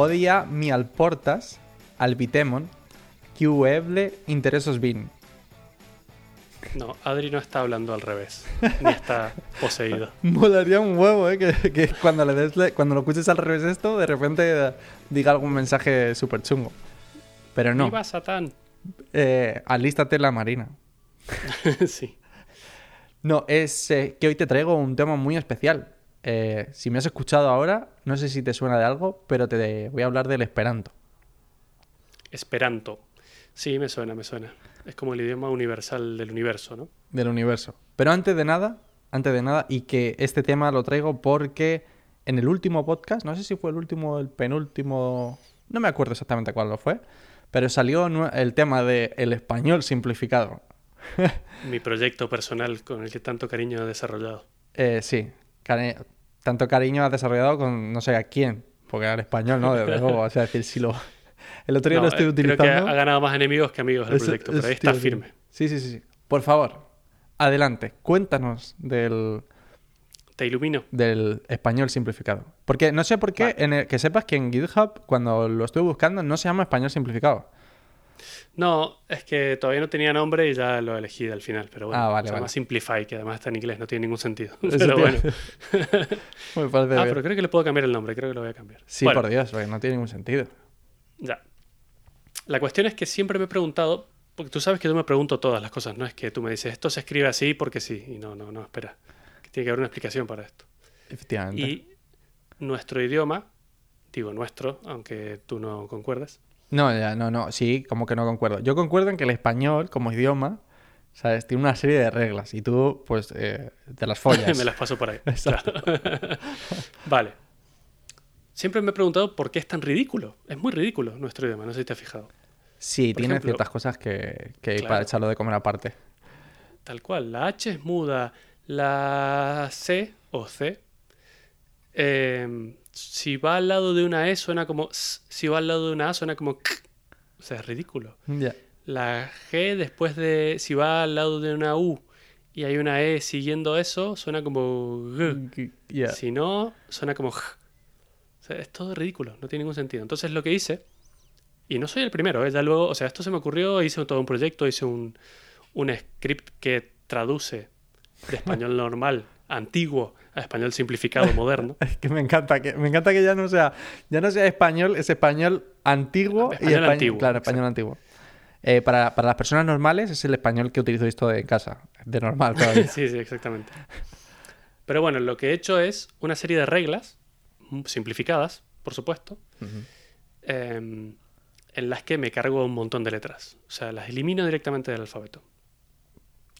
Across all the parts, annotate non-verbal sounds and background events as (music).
Odia mi alportas, albitemon, que interesos bin. No, Adri no está hablando al revés. Ni está (laughs) poseído. Molaría un huevo, ¿eh? Que, que cuando, le des cuando lo escuches al revés esto, de repente diga algún mensaje súper chungo. Pero no. ¡Viva Satán! Eh, alístate la marina. (laughs) sí. No, es eh, que hoy te traigo un tema muy especial. Eh, si me has escuchado ahora, no sé si te suena de algo, pero te voy a hablar del Esperanto. Esperanto. Sí, me suena, me suena. Es como el idioma universal del universo, ¿no? del universo. Pero antes de nada, antes de nada, y que este tema lo traigo porque en el último podcast, no sé si fue el último o el penúltimo, no me acuerdo exactamente cuál lo fue, pero salió el tema de el español simplificado. (laughs) Mi proyecto personal con el que tanto cariño he desarrollado. Eh, sí, cari- tanto cariño has desarrollado con no sé a quién, porque al español, ¿no? Desde (laughs) luego, o sea, decir, si lo... El otro día No, lo estoy eh, utilizando. Creo que ha ganado más enemigos que amigos el proyecto, pero ahí está firme. Sí, sí, sí, sí. Por favor, adelante, cuéntanos del, Te ilumino. del español simplificado. Porque no sé por qué, Vale. en el- que sepas que en GitHub, cuando lo estuve buscando, no se llama español simplificado. No, es que todavía no tenía nombre y ya lo elegí al final, pero bueno. Ah, vale, se llama vale. Simplify, que además está en inglés, no tiene ningún sentido. (laughs) Pero bueno. (laughs) (laughs) Me parece Ah, bien. pero creo que le puedo cambiar el nombre, creo que lo voy a cambiar. Sí, Bueno, por Dios, porque no tiene ningún sentido. Ya. La cuestión es que siempre me he preguntado, porque tú sabes que yo me pregunto todas las cosas, no es que tú me dices, esto se escribe así porque sí, y no, no, no, espera, que tiene que haber una explicación para esto. Efectivamente. Y nuestro idioma, digo nuestro, aunque tú no concuerdes, No, ya, no, no, sí, como que no concuerdo. Yo concuerdo en que el español, como idioma, ¿sabes? Tiene una serie de reglas y tú, pues, eh, te las (laughs) follas. me las paso por ahí. (laughs) Exacto. (laughs) Vale. Siempre me he preguntado por qué es tan ridículo. Es muy ridículo nuestro idioma, no sé si te has fijado. Sí, Por tiene ejemplo- ciertas cosas que, que Claro. para echarlo de comer aparte. Tal cual. La H es muda. La C o C. eh, si va al lado de una E suena como S. Si va al lado de una A suena como K. O sea, es ridículo. La G después de... Si va al lado de una U y hay una E siguiendo eso, suena como G. Si no, suena como J. O sea, es todo ridículo, no tiene ningún sentido. Entonces lo que hice, y no soy el primero, ¿eh? ya luego, o sea, esto se me ocurrió, hice todo un proyecto, hice un, un script que traduce de español (laughs) normal, antiguo, a español simplificado, moderno. (laughs) Es que me encanta que me encanta que ya no sea ya no sea español, es español antiguo y Español español antiguo, claro, español antiguo. Eh, para, para las personas normales es el español que utilizo esto de casa, de normal todavía. (laughs) sí, sí, exactamente. Pero bueno, lo que he hecho es una serie de reglas, mm, simplificadas, por supuesto, em, en las que me cargo un montón de letras. O sea, las elimino directamente del alfabeto.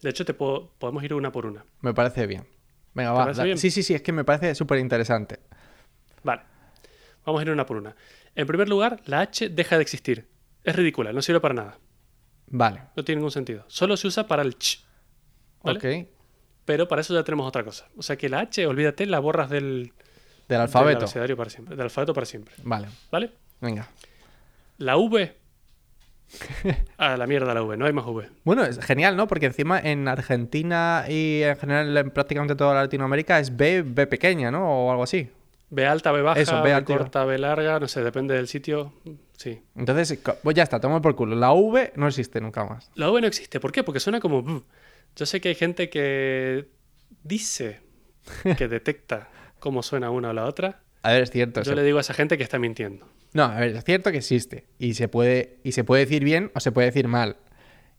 De hecho, te puedo, podemos ir una por una. Me parece bien. Venga, ¿Te va. Sí, sí, sí, es que me parece súper interesante. Vale. Vamos a ir una por una. En primer lugar, la H deja de existir. Es ridícula, no sirve para nada. Vale. No tiene ningún sentido. Solo se usa para el ch. ¿vale? Ok. Pero para eso ya tenemos otra cosa. O sea que la H, olvídate, la borras del, Del alfabeto. para siempre. Del alfabeto para siempre. Vale. ¿Vale? Venga. La V. (laughs) A la mierda la V, no hay más V. Bueno, es genial, ¿no? Porque encima en Argentina y en general en prácticamente toda Latinoamérica es B, B pequeña, ¿no? O algo así. B alta, B baja, Eso, B corta, B larga, no sé, depende del sitio. Sí. Entonces, pues ya está, toma por culo. La V no existe nunca más. La V no existe. ¿Por qué? Porque suena como... Yo sé que hay gente que dice (laughs) que detecta cómo suena una o la otra. A ver, es cierto. Yo le digo a esa gente que está mintiendo. No, a ver, es cierto que existe. Y se puede, y se puede decir bien o se puede decir mal.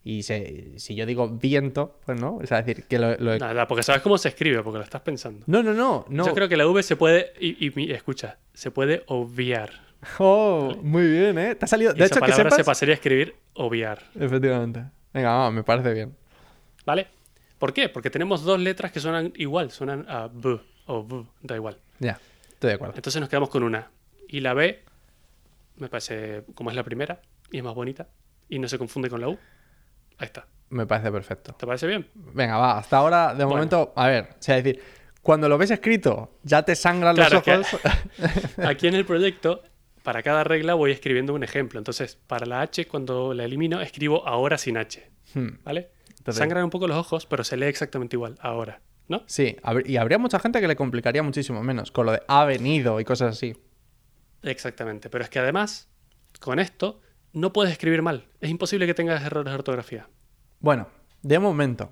Y se- si yo digo viento, pues no. O sea, decir que lo. lo- Nada, porque sabes cómo se escribe, porque lo estás pensando. No, no, no. no. Yo creo que la V se puede... Y, escucha, se puede obviar. (laughs) Oh, muy bien, ¿eh? Te ha salido. Y De esa hecho, que palabra sepas. se pasaría a escribir obviar. Efectivamente. Venga, vamos, me parece bien. ¿Vale? ¿Por qué? Porque tenemos dos letras que suenan igual, suenan a B o B, da igual. Ya, estoy de acuerdo. Entonces nos quedamos con una. Y la B, me parece como es la primera, y es más bonita, y no se confunde con la U. Ahí está. Me parece perfecto. ¿Te parece bien? Venga, va, hasta ahora, de Bueno. momento, a ver, o sea, es decir, cuando lo ves escrito, ya te sangran Claro, los que- ojos. (laughs) Aquí en el proyecto, para cada regla voy escribiendo un ejemplo. Entonces, para la H, cuando la elimino, escribo ahora sin H. Hmm, ¿Vale? Entonces- Sangran un poco los ojos, pero se lee exactamente igual ahora. ¿No? Sí, y habría mucha gente que le complicaría muchísimo menos con lo de ha venido y cosas así. Exactamente. Pero es que además, con esto, no puedes escribir mal. Es imposible que tengas errores de ortografía. Bueno, de momento. Es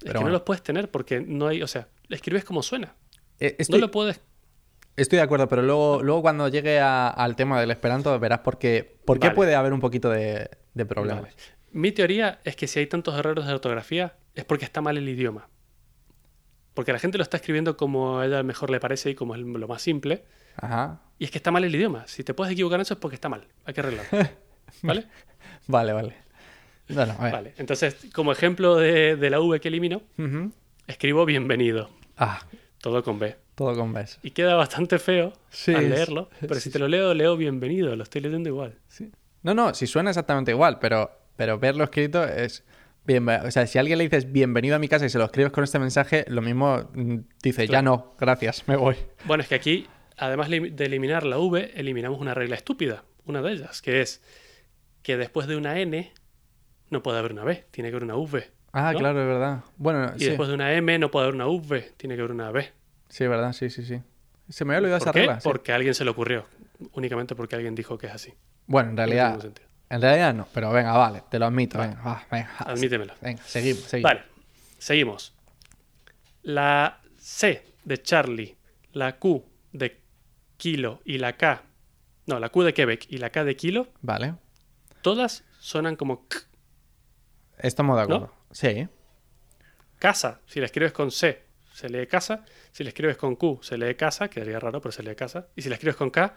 Pero que bueno. no los puedes tener porque no hay. O sea, escribes como suena. Eh, No Estoy, lo puedes. estoy de acuerdo, pero luego, luego cuando llegue a- al tema del esperanto verás por qué, por qué Vale. puede haber un poquito de, de problemas. Vale. Mi teoría es que si hay tantos errores de ortografía es porque está mal el idioma. Porque la gente lo está escribiendo como a ella mejor le parece y como es lo más simple. Ajá. Y es que está mal el idioma. Si te puedes equivocar en eso es porque está mal. Hay que arreglarlo. (laughs) ¿Vale? Vale, vale. Bueno, a ver. Vale. Entonces, como ejemplo de, de la V que elimino, escribo bienvenido. Ah, Todo con B. todo con beso. Y queda bastante feo Sí, al leerlo. Pero sí, si te lo leo, leo bienvenido. Lo estoy leyendo igual. Sí. No, no, si suena exactamente igual, pero, pero verlo escrito es. Bien, o sea, si a alguien le dices bienvenido a mi casa y se lo escribes con este mensaje, lo mismo mm, dice, ya no, gracias, me voy. Bueno, es que aquí, además de eliminar la V, eliminamos una regla estúpida. Una de ellas, que es que después de una N no puede haber una B, tiene que haber una V. Ah, ¿no? claro, es verdad. Bueno, Y sí, después de una M no puede haber una V, tiene que haber una B. sí, es verdad, sí, sí, sí. Se me había olvidado ¿Por esa qué? regla. sí. Porque a alguien se le ocurrió. Únicamente porque alguien dijo que es así. Bueno, en realidad, en realidad no, pero venga, vale, te lo admito, Vale. venga, va, venga, Admítemelo. venga, seguimos, seguimos. Vale, seguimos. La C de Charlie, la Q de kilo y la K, no, la Q de Quebec y la K de kilo, Vale, todas suenan como k. estamos de acuerdo. Sí, Casa, si la escribes con C, se lee casa. Si la escribes con Q, se lee casa, quedaría raro, pero se lee casa. Y si la escribes con K,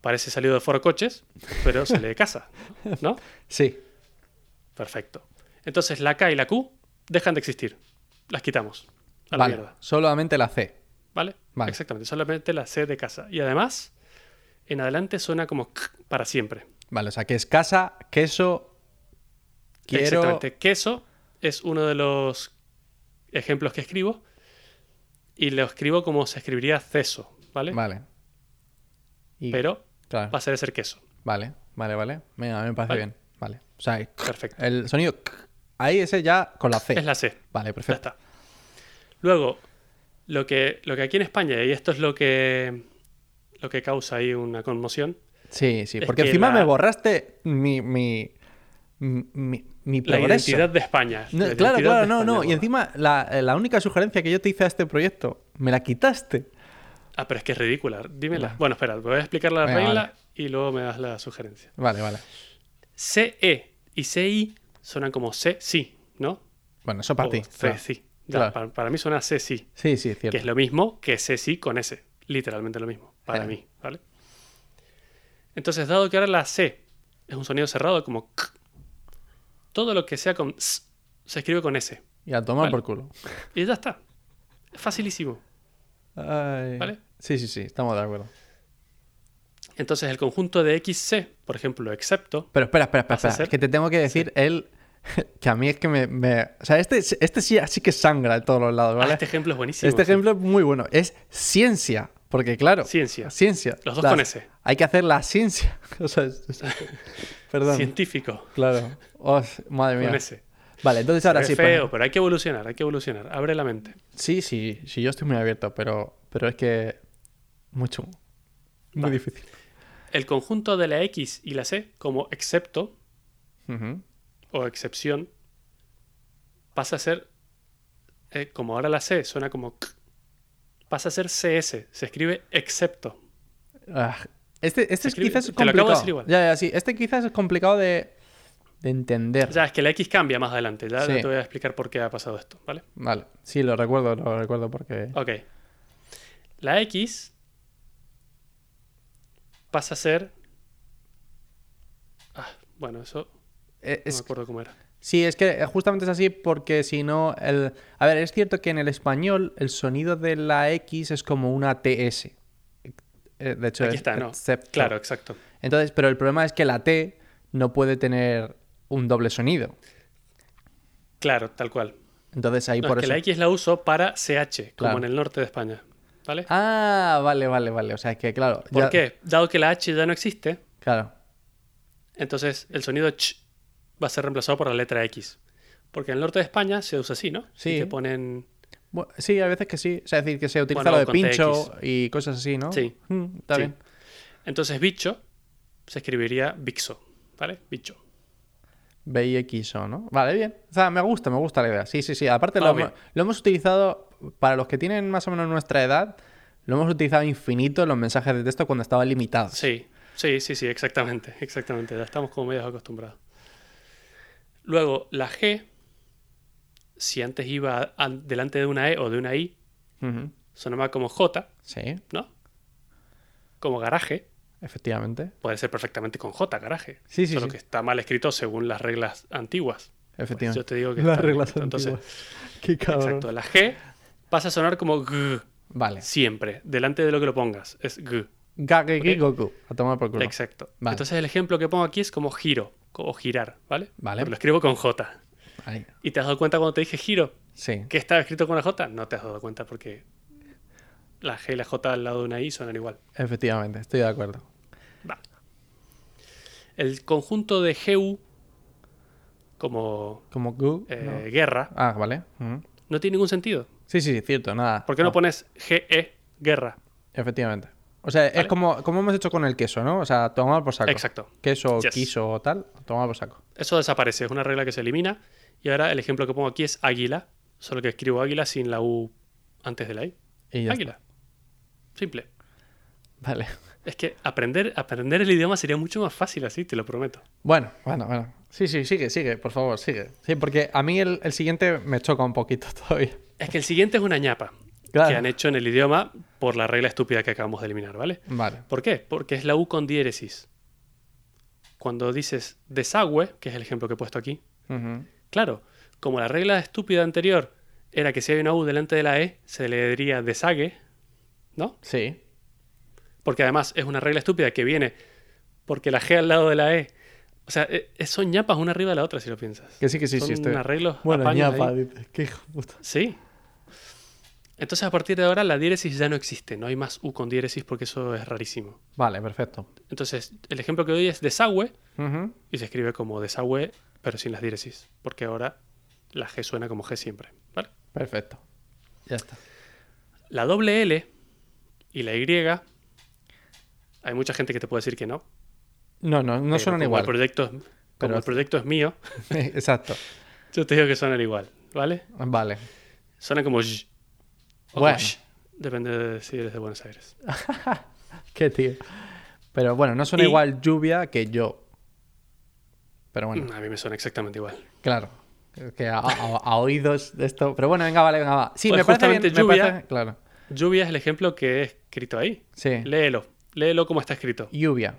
parece salido de Foro Coches, pero se lee casa. ¿No? (laughs) sí, Perfecto. Entonces la K y la Q dejan de existir. Las quitamos. A la vale, mierda. solamente la C. ¿Vale? Vale. Exactamente. Solamente la C de casa. Y además, en adelante suena como k para siempre. Vale, o sea, que es casa, queso, quiero... Exactamente. Queso es uno de los ejemplos que escribo. Y lo escribo como se escribiría ceso. ¿Vale? Vale. Y- Pero claro, pasa de ser queso. vale, vale, vale. Venga, a mí me parece Vale. bien. Vale, o sea, Perfecto. el sonido... Ahí ese ya con la C. Es la C. Vale, Ya perfecto. está. Luego, lo que, lo que aquí en España, y esto es lo que, lo que causa ahí una conmoción, Sí, sí, porque que encima la- me borraste mi... mi... Mi, mi la identidad de España. No, La claro, claro, no, España, no. Y encima, la, la única sugerencia que yo te hice a este proyecto, me la quitaste. Ah, pero es que es ridícula. Dímela. Vale. Bueno, espera, voy a explicar la Venga, regla vale. y luego me das la sugerencia. Vale, vale. CE y CI suenan como C, sí, ¿no? Bueno, eso para ti. C, sí. Claro. para, para mí suena C, sí, Sí, sí, que cierto. es lo mismo que C, sí con S. Literalmente lo mismo, para Eh. mí, ¿vale? Entonces, dado que ahora la C es un sonido cerrado como k, todo lo que sea con S se escribe con S. Y a tomar Vale. por culo. Y ya está. Es facilísimo. Ay. ¿Vale? Sí, sí, sí, estamos de acuerdo. Entonces, el conjunto de XC, por ejemplo, excepto, Pero espera, espera, espera. ¿Vas a espera. Es que te tengo que decir el... (laughs) que a mí es que me... me- O sea, este, este sí, sí que sangra de todos los lados, Ah, ¿vale? este ejemplo es buenísimo. Este sí. ejemplo es muy bueno. Es ciencia. Porque, claro. Ciencia. Ciencia. Los dos con S. Hay que hacer la ciencia. (laughs) O sea, es- es- Perdón. Científico, Claro. Oh, madre mía. con S. Vale, entonces ahora sí. feo, pues- pero hay que evolucionar, hay que evolucionar. Abre la mente. Sí, sí, sí, yo estoy muy abierto, pero, pero es que. Mucho. Muy difícil. El conjunto de la X y la C, como excepto Ujú. O excepción, pasa a ser, eh, como ahora la C suena como k, pasa a ser CS, se escribe excepto. Ah, este este escribe- quizás es te lo acabo de complicado. decir igual. Ya, ya, sí. Este quizás es complicado de, de entender. Ya, es que la X cambia más adelante, ya Sí. te voy a explicar por qué ha pasado esto, ¿vale? Vale. Sí, lo recuerdo, lo recuerdo porque. Ok. La X pasa a ser... Ah, bueno, eso Eh, no Es, me acuerdo cómo era. sí, es que justamente es así porque si no. El... A ver, es cierto que en el español el sonido de la X es como una TS. Eh, De hecho, Aquí es está, ¿no? excepto. Claro, exacto. Entonces, pero el problema es que la T no puede tener un doble sonido. Claro, tal cual. Entonces ahí No, por es que la X la uso para CH, como en el norte de España. ¿Vale? Ah, vale, vale, vale. O sea que, claro. ¿Por ya- qué? Dado que la H ya no existe, Claro. entonces el sonido ch va a ser reemplazado por la letra X. Porque en el norte de España se usa así, ¿no? Sí. Y te ponen. Sí, a veces que sí. O sea, es decir, que se utiliza Bueno, lo de pincho TX. y cosas así, ¿no? Sí. Mm, está Sí. bien. Entonces bicho se escribiría bixo, ¿vale? Bicho. BIXO, ¿no? Vale, bien. O sea, me gusta, me gusta la idea. Sí, sí, sí. Aparte, lo, hemos utilizado, para los que tienen más o menos nuestra edad, lo hemos utilizado infinito en los mensajes de texto cuando estaban limitados. Sí, sí, sí, sí, exactamente, exactamente. Ya estamos como medios acostumbrados. Luego, la G, si antes iba an- delante de una E o de una I, sonaba como J, Sí, ¿no? Como garaje. efectivamente. Puede ser perfectamente con J, garaje. Sí, sí, Solo sí. que está mal escrito según las reglas antiguas. Efectivamente. yo te digo que Las bien reglas. Entonces, antiguas. (laughs) Qué cabrón. Exacto. La G pasa a sonar como G Vale. siempre, delante de lo que lo pongas. Es G. Gageki Ok. Goku. A tomar por culo. Exacto. Vale. Entonces el ejemplo que pongo aquí es como giro o girar, ¿vale? Vale. Pero lo escribo con J. Ahí. ¿Y te has dado cuenta cuando te dije giro Sí. que estaba escrito con una J? No te has dado cuenta porque la G y la J al lado de una I suenan igual. Efectivamente, estoy de acuerdo. El conjunto de GU como Como Gu. eh, no. guerra Ah, vale. No tiene ningún sentido. Sí, sí, cierto, nada. ¿Por qué no pones GE guerra? Efectivamente. O sea, es como, como hemos hecho con el queso, ¿no? O sea, tomar por saco. Exacto. Queso, Yes. quiso o tal, tomar por saco. Eso desaparece, es una regla que se elimina. Y ahora el ejemplo que pongo aquí es águila, solo que escribo águila sin la U antes de la I. Y ya águila. Simple. Vale. Es que aprender, aprender el idioma sería mucho más fácil así, te lo prometo. Bueno, bueno, bueno. Sí, sí, sigue, sigue, por favor, sigue. Sí, porque a mí el, el siguiente me choca un poquito (laughs) todavía. Es que el siguiente es una ñapa Claro. que han hecho en el idioma por la regla estúpida que acabamos de eliminar, ¿vale? Vale. ¿Por qué? Porque es la U con diéresis. Cuando dices desagüe, que es el ejemplo que he puesto aquí, claro, como la regla estúpida anterior era que si hay una U delante de la E, se le diría desague, ¿no? Sí. Porque además es una regla estúpida que viene porque la G al lado de la E. O sea, eh, son ñapas una arriba de la otra, si lo piensas. Que sí, que sí, son sí. Estoy... arreglos. Bueno, ñapa, ahí. Qué hijo puta. Sí. Entonces, a partir de ahora, la diéresis ya no existe. No hay más U con diéresis porque eso es rarísimo. Vale, perfecto. Entonces, el ejemplo que doy es desagüe y se escribe como desagüe, pero sin las diéresis. Porque ahora la G suena como G siempre. ¿vale? Perfecto. Ya está. La doble L y la Y, hay mucha gente que te puede decir que no. No, no, no suenan como igual. El proyecto, como Pero- el proyecto es mío, (laughs) Exacto. yo te digo que suenan igual. ¿Vale? Vale. Suenan como. O Bueno. como sh. Depende de si eres de Buenos Aires. (laughs) Qué tío. Pero bueno, no suena Y- igual lluvia que yo. Pero bueno, A mí me suena exactamente igual. claro. Que a, a- a oídos de esto. Pero bueno, venga, vale, venga, va. Sí, Pues me parece bien. me lluvia- parece- Claro. Lluvia es el ejemplo que he escrito ahí. Sí. Léelo. Léelo como está escrito. Lluvia.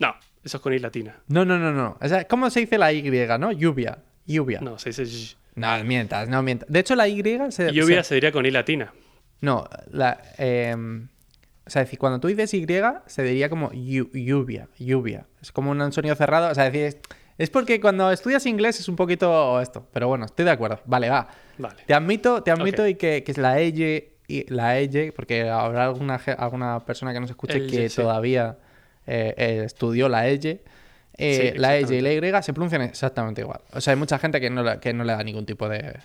No, eso es con I latina. No, no, no, no. O sea, ¿cómo se dice la Y, no? Lluvia. Lluvia. No, No, se dice sh. mientas, no mientas. De hecho, la Y se. Lluvia se- se diría con I latina. No, la. em, o sea, es decir, cuando tú dices Y, se diría como llu- lluvia. Lluvia. Es como un sonido cerrado. O sea, es decir, es, porque cuando estudias inglés es un poquito esto. Pero bueno, estoy de acuerdo. Vale, va. Vale. Te admito, te admito y que, que es la EY, y la EY, porque habrá alguna, alguna persona que nos escuche El que sí. todavía eh, eh, estudió la EY. Eh, Sí, la EY y la Y se pronuncian exactamente igual. O sea, hay mucha gente que no, le- que no le da ningún tipo de...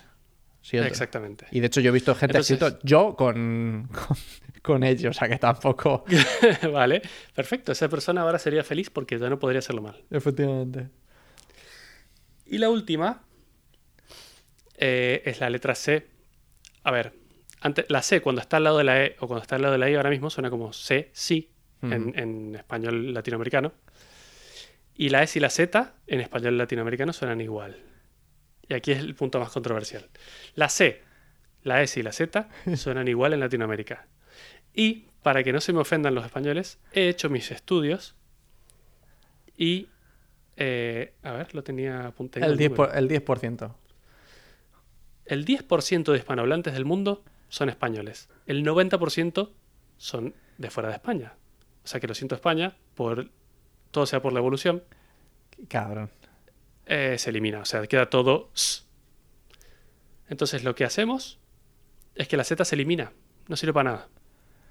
siento. Exactamente. Y de hecho yo he visto gente Entonces- escrito yo con, con, con ellos, o sea que tampoco... (laughs) vale. Perfecto. Esa persona ahora sería feliz porque ya no podría hacerlo mal. Efectivamente. Y la última eh, es la letra C. A ver, antes, la C cuando está al lado de la E o cuando está al lado de la I ahora mismo suena como C, sí, en español latinoamericano. Y la S y la Z en español latinoamericano suenan igual. Y aquí es el punto más controversial. La C, la S y la Z (laughs) suenan igual en Latinoamérica. Y para que no se me ofendan los españoles, he hecho mis estudios y... eh, a ver, lo tenía apuntado. El 10%. por- el 10%. El 10% de hispanohablantes del mundo son españoles. El 90% son de fuera de España. O sea que lo siento España, por todo sea por la evolución, Cabrón. eh, se elimina. O sea, queda todo. Entonces lo que hacemos es que la Z se elimina. No sirve para nada.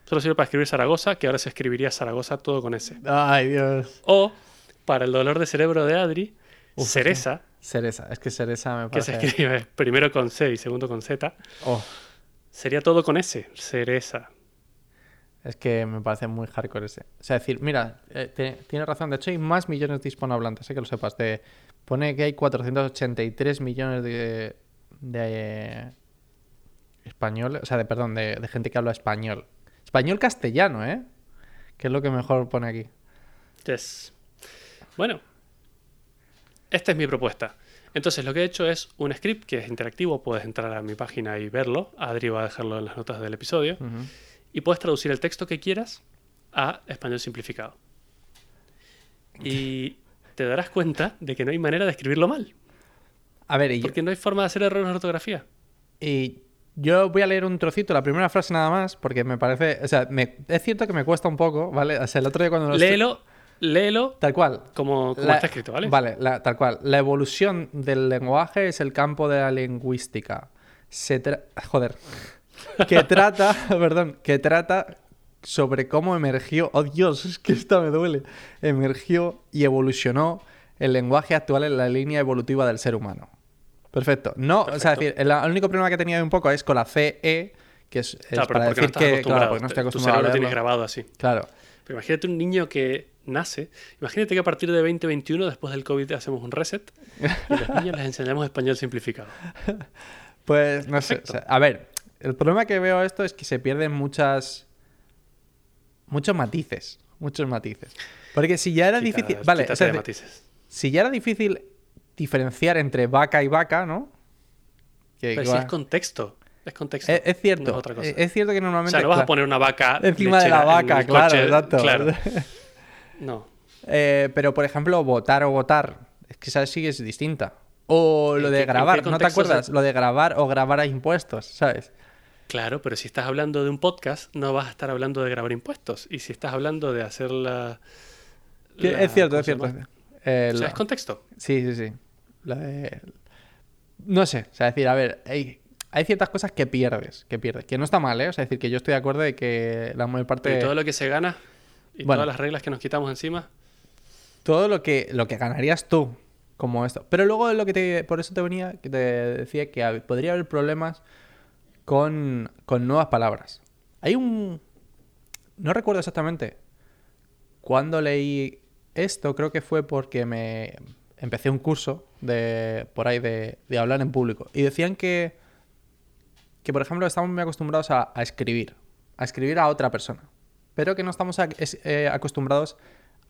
Solo sirve para escribir Zaragoza, que ahora se escribiría Zaragoza todo con S. Ay, Dios. O, para el dolor de cerebro de Adri, Uf, Cereza, Cereza. Es que Cereza me que se parece... escribe primero con C y segundo con Z, Oh, sería todo con S. Cereza. Es que me parece muy hardcore ese. O sea, decir, mira, eh, te- tienes razón. De hecho, hay más millones de hispanohablantes, sé que lo sepas. De, pone que hay 483 millones de, de españoles, o sea, de, perdón, de, de gente que habla español. Español castellano, ¿eh? Que es lo que mejor pone aquí. Yes. Bueno, esta es mi propuesta. Entonces, lo que he hecho es un script que es interactivo. Puedes entrar a mi página y verlo. Adri va a dejarlo en las notas del episodio. Y puedes traducir el texto que quieras a español simplificado. Y te darás cuenta de que no hay manera de escribirlo mal. A ver, y yo, Porque no hay forma de hacer errores de ortografía. y yo voy a leer un trocito, la primera frase nada más, porque me parece. O sea, me- es cierto que me cuesta un poco, ¿vale? O sea, el otro día cuando lo Léelo, léelo Tal cual. como, como La- está escrito, ¿vale? Vale, la- tal cual. La evolución del lenguaje es el campo de la lingüística. Se tra- Joder. Que trata, (laughs) perdón, que trata sobre cómo emergió, oh Dios, es que esta me duele, emergió y evolucionó el lenguaje actual en la línea evolutiva del ser humano. Perfecto. No, o sea, decir, el, el único problema que tenía un poco es con la CE, que es, Claro, para no decir estás que, claro, porque no estoy tu acostumbrado a cerebro lo tienes grabado así. Claro. Pero imagínate un niño que nace. Imagínate que a partir de 2021, después del COVID, hacemos un reset y a los niños les enseñamos español simplificado. (laughs) Pues no sé. Perfecto. o sea, a ver, el problema que veo esto es que se pierden muchas. Muchos matices. Muchos matices. Porque si ya era difícil. Vale, quítate o sea, de de- matices. si ya era difícil diferenciar entre vaca y vaca, ¿no? Que Pero si igual- es contexto. Es contexto. es, es cierto. no es otra cosa. es, es cierto que o normalmente. sea, no vas a poner una vaca Encima de la vaca, claro, coche. exacto. Claro. (laughs) No. Eh, pero, por ejemplo, votar o votar. Es que esa sí es distinta. O lo ¿En de grabar, ¿no te se- acuerdas? Lo de grabar o grabar a impuestos, ¿sabes? Claro, pero si estás hablando de un podcast, no vas a estar hablando de grabar impuestos. Y si estás hablando de hacer la. Es cierto, ¿cómo es cierto. Eh, O sea, la- es contexto. Sí, sí, sí. La de- No sé, o sea, decir, a ver, hay, hay ciertas cosas que pierdes, que pierdes, que no está mal, ¿eh? O sea, decir que yo estoy de acuerdo de que la mayor parte... Y todo lo que se gana y Bueno. todas las reglas que nos quitamos encima. todo lo que, lo que ganarías tú, como esto. Pero luego lo que te... Por eso te venía, que te decía que podría haber problemas con, con nuevas palabras. Hay un... No recuerdo exactamente cuándo leí esto, creo que fue porque me empecé un curso de por ahí de, de hablar en público. Y decían que, que por ejemplo, estamos muy acostumbrados a, a escribir, a escribir a otra persona, pero que no estamos eh, acostumbrados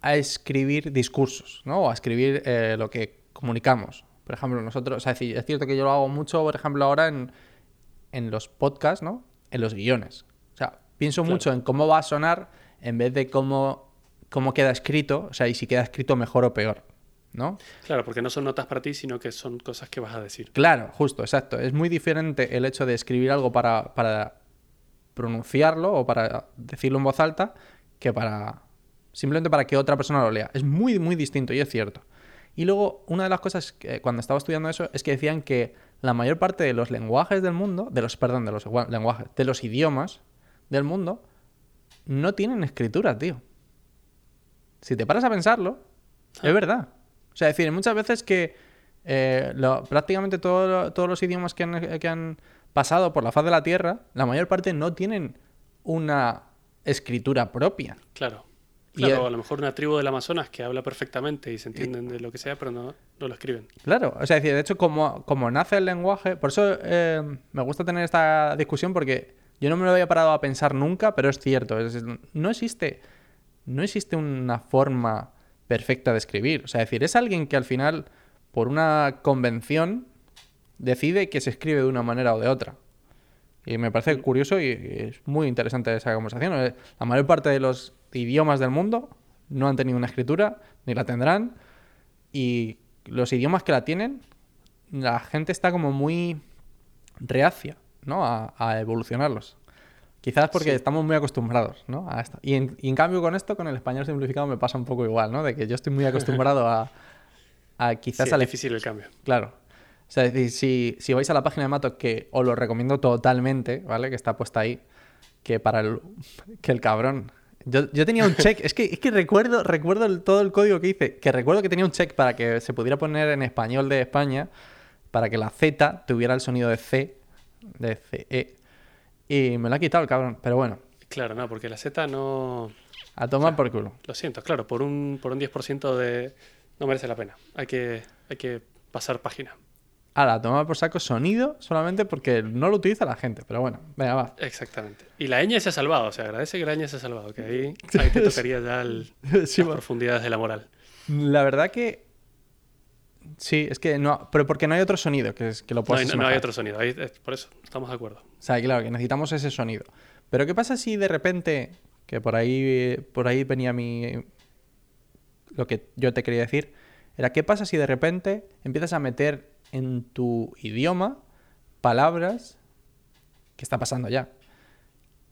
a escribir discursos, ¿no? O a escribir eh, lo que comunicamos. Por ejemplo, nosotros, o sea, es cierto que yo lo hago mucho, por ejemplo, ahora en, en los podcasts, ¿no? En los guiones. O sea, pienso Claro. mucho en cómo va a sonar en vez de cómo, cómo queda escrito, o sea, y si queda escrito mejor o peor, ¿no? Claro, porque no son notas para ti, sino que son cosas que vas a decir. Claro, justo, exacto. Es muy diferente el hecho de escribir algo para, para pronunciarlo o para decirlo en voz alta que para simplemente para que otra persona lo lea. Es muy, muy distinto y es cierto. Y luego, una de las cosas que cuando estaba estudiando eso es que decían que la mayor parte de los lenguajes del mundo, de los, perdón, de los gua- lenguajes, de los idiomas del mundo, no tienen escritura, tío. Si te paras a pensarlo, es verdad. O sea, es decir, muchas veces que eh, lo- prácticamente todo- todos los idiomas que han, que han pasado por la faz de la Tierra, la mayor parte no tienen una escritura propia. Claro. Claro, a lo mejor una tribu del Amazonas que habla perfectamente y se entienden de lo que sea, pero no, no lo escriben. Claro, o sea, es decir, de hecho, como, como nace el lenguaje, por eso eh, me gusta tener esta discusión porque yo no me lo había parado a pensar nunca, pero es cierto, es- no existe, no existe una forma perfecta de escribir. O sea, es decir, es alguien que al final, por una convención, decide que se escribe de una manera o de otra. Y me parece curioso y, y es muy interesante esa conversación. Eh, La mayor parte de los idiomas del mundo no han tenido una escritura, ni la tendrán. Y los idiomas que la tienen, la gente está como muy reacia, ¿no? A, a evolucionarlos. Quizás porque Sí. estamos muy acostumbrados, ¿no? A esto. Y en, y en cambio con esto, con el español simplificado, me pasa un poco igual, ¿no? De que yo estoy muy acostumbrado a, a quizás Sí, al es difícil el cambio. Claro. O sea, si, si vais a la página de Mato, que os lo recomiendo totalmente, ¿vale? Que está puesta ahí, que para el, que el cabrón... Yo, yo tenía un check, es que, es que recuerdo, recuerdo el- todo el código que hice, que recuerdo que tenía un check para que se pudiera poner en español de España, para que la Z tuviera el sonido de C, de CE, y me lo ha quitado el cabrón, pero bueno. Claro, no, porque la Z no... A tomar por culo. Lo siento, claro, por un, por un 10% de... No merece la pena. Hay que, hay que pasar página. Ahora, a tomar por saco sonido solamente porque no lo utiliza la gente. Pero bueno, venga, va. Exactamente. Y la ñ se ha salvado, se agradece que la ñ se ha salvado, que ahí, (laughs) ahí te tocaría ya el- (laughs) Sí, las profundidades de la moral. La verdad que... Sí, es que no... Pero porque no hay otro sonido que, es, que lo puedas no hay otro sonido, ahí, por eso estamos de acuerdo. O sea, claro, que necesitamos ese sonido. Pero ¿qué pasa si de repente, que por ahí, por ahí venía mi... Lo que yo te quería decir, era qué pasa si de repente empiezas a meter en tu idioma palabras, que está pasando ya,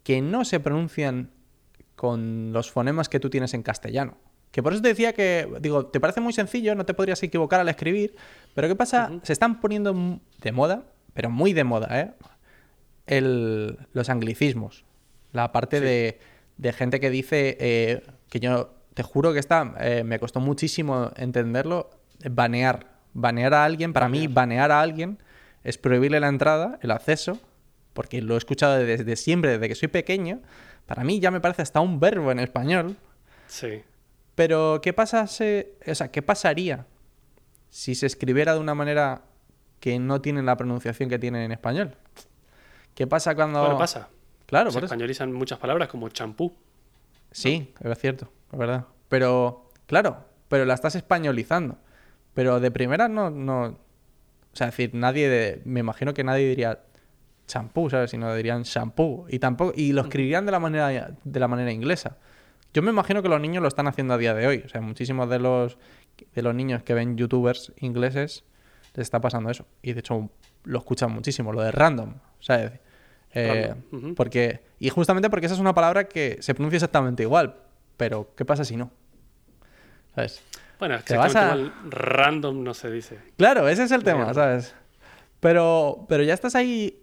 que no se pronuncian con los fonemas que tú tienes en castellano. Que por eso te decía que, digo, te parece muy sencillo, no te podrías equivocar al escribir, pero ¿qué pasa? Se están poniendo de moda, pero muy de moda, ¿eh? El, los anglicismos. La parte Sí. de, de gente que dice eh, que yo te juro que está, eh, me costó muchísimo entenderlo, banear. Banear a alguien, para mí, banear a alguien es prohibirle la entrada, el acceso, porque lo he escuchado desde siempre, desde que soy pequeño. Para mí ya me parece hasta un verbo en español. Sí. Pero, ¿qué pasase, o sea, ¿qué pasaría si se escribiera de una manera que no tiene la pronunciación que tiene en español? ¿Qué pasa cuando...? Bueno, pasa. Claro, Se por eso. españolizan muchas palabras como champú. Sí, es cierto, es verdad. Pero, claro, pero la estás españolizando. Pero de primera no, no... O sea, decir, nadie de- Me imagino que nadie diría champú, ¿sabes? Sino dirían shampoo. Y tampoco... Y lo escribirían de la manera, de la manera inglesa. Yo me imagino que los niños lo están haciendo a día de hoy. O sea, muchísimos de los, de los niños que ven youtubers ingleses les está pasando eso. Y de hecho lo escuchan muchísimo, lo de random. ¿Sabes? Eh, Random, porque, y justamente porque esa es una palabra que se pronuncia exactamente igual. Pero, ¿qué pasa si no? ¿Sabes? Bueno, exactamente a- igual, random no se dice. Claro, ese es el tema. ¿sabes? Pero, pero ya estás ahí.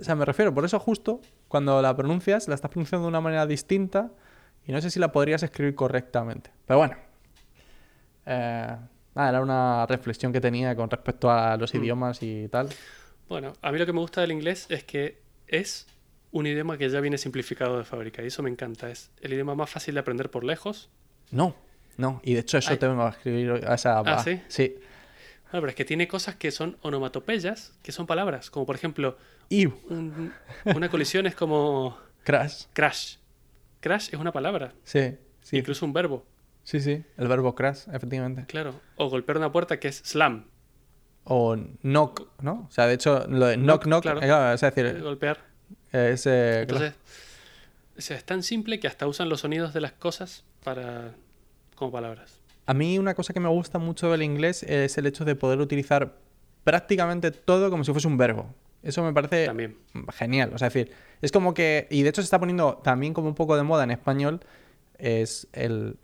O sea, me refiero, por eso justo cuando la pronuncias, la estás pronunciando de una manera distinta y no sé si la podrías escribir correctamente. Pero bueno. Eh, nada, era una reflexión que tenía con respecto a los Mm. idiomas y tal. Bueno, a mí lo que me gusta del inglés es que es un idioma que ya viene simplificado de fábrica y eso me encanta. Es el idioma más fácil de aprender por lejos. No, no. Y de hecho, eso Ay. te vengo a escribir a esa. Ah, a- ¿sí? Sí. Bueno, pero es que tiene cosas que son onomatopeyas, que son palabras, como por ejemplo, un- una colisión es como crash. crash. Crash es una palabra, Sí, sí. incluso un verbo, Sí, sí. El verbo crash, efectivamente. claro. O golpear una puerta que es slam, O knock, ¿no? O sea, de hecho, lo de knock, Knock, knock, claro. eh, claro, es eh, decir, golpear. es, eh, claro. Entonces, o sea, es tan simple que hasta usan los sonidos de las cosas para como palabras. A mí una cosa que me gusta mucho del inglés es el hecho de poder utilizar prácticamente todo como si fuese un verbo. Eso me parece También. genial. O sea, es decir, es como que, y de hecho se está poniendo también como un poco de moda en español, es el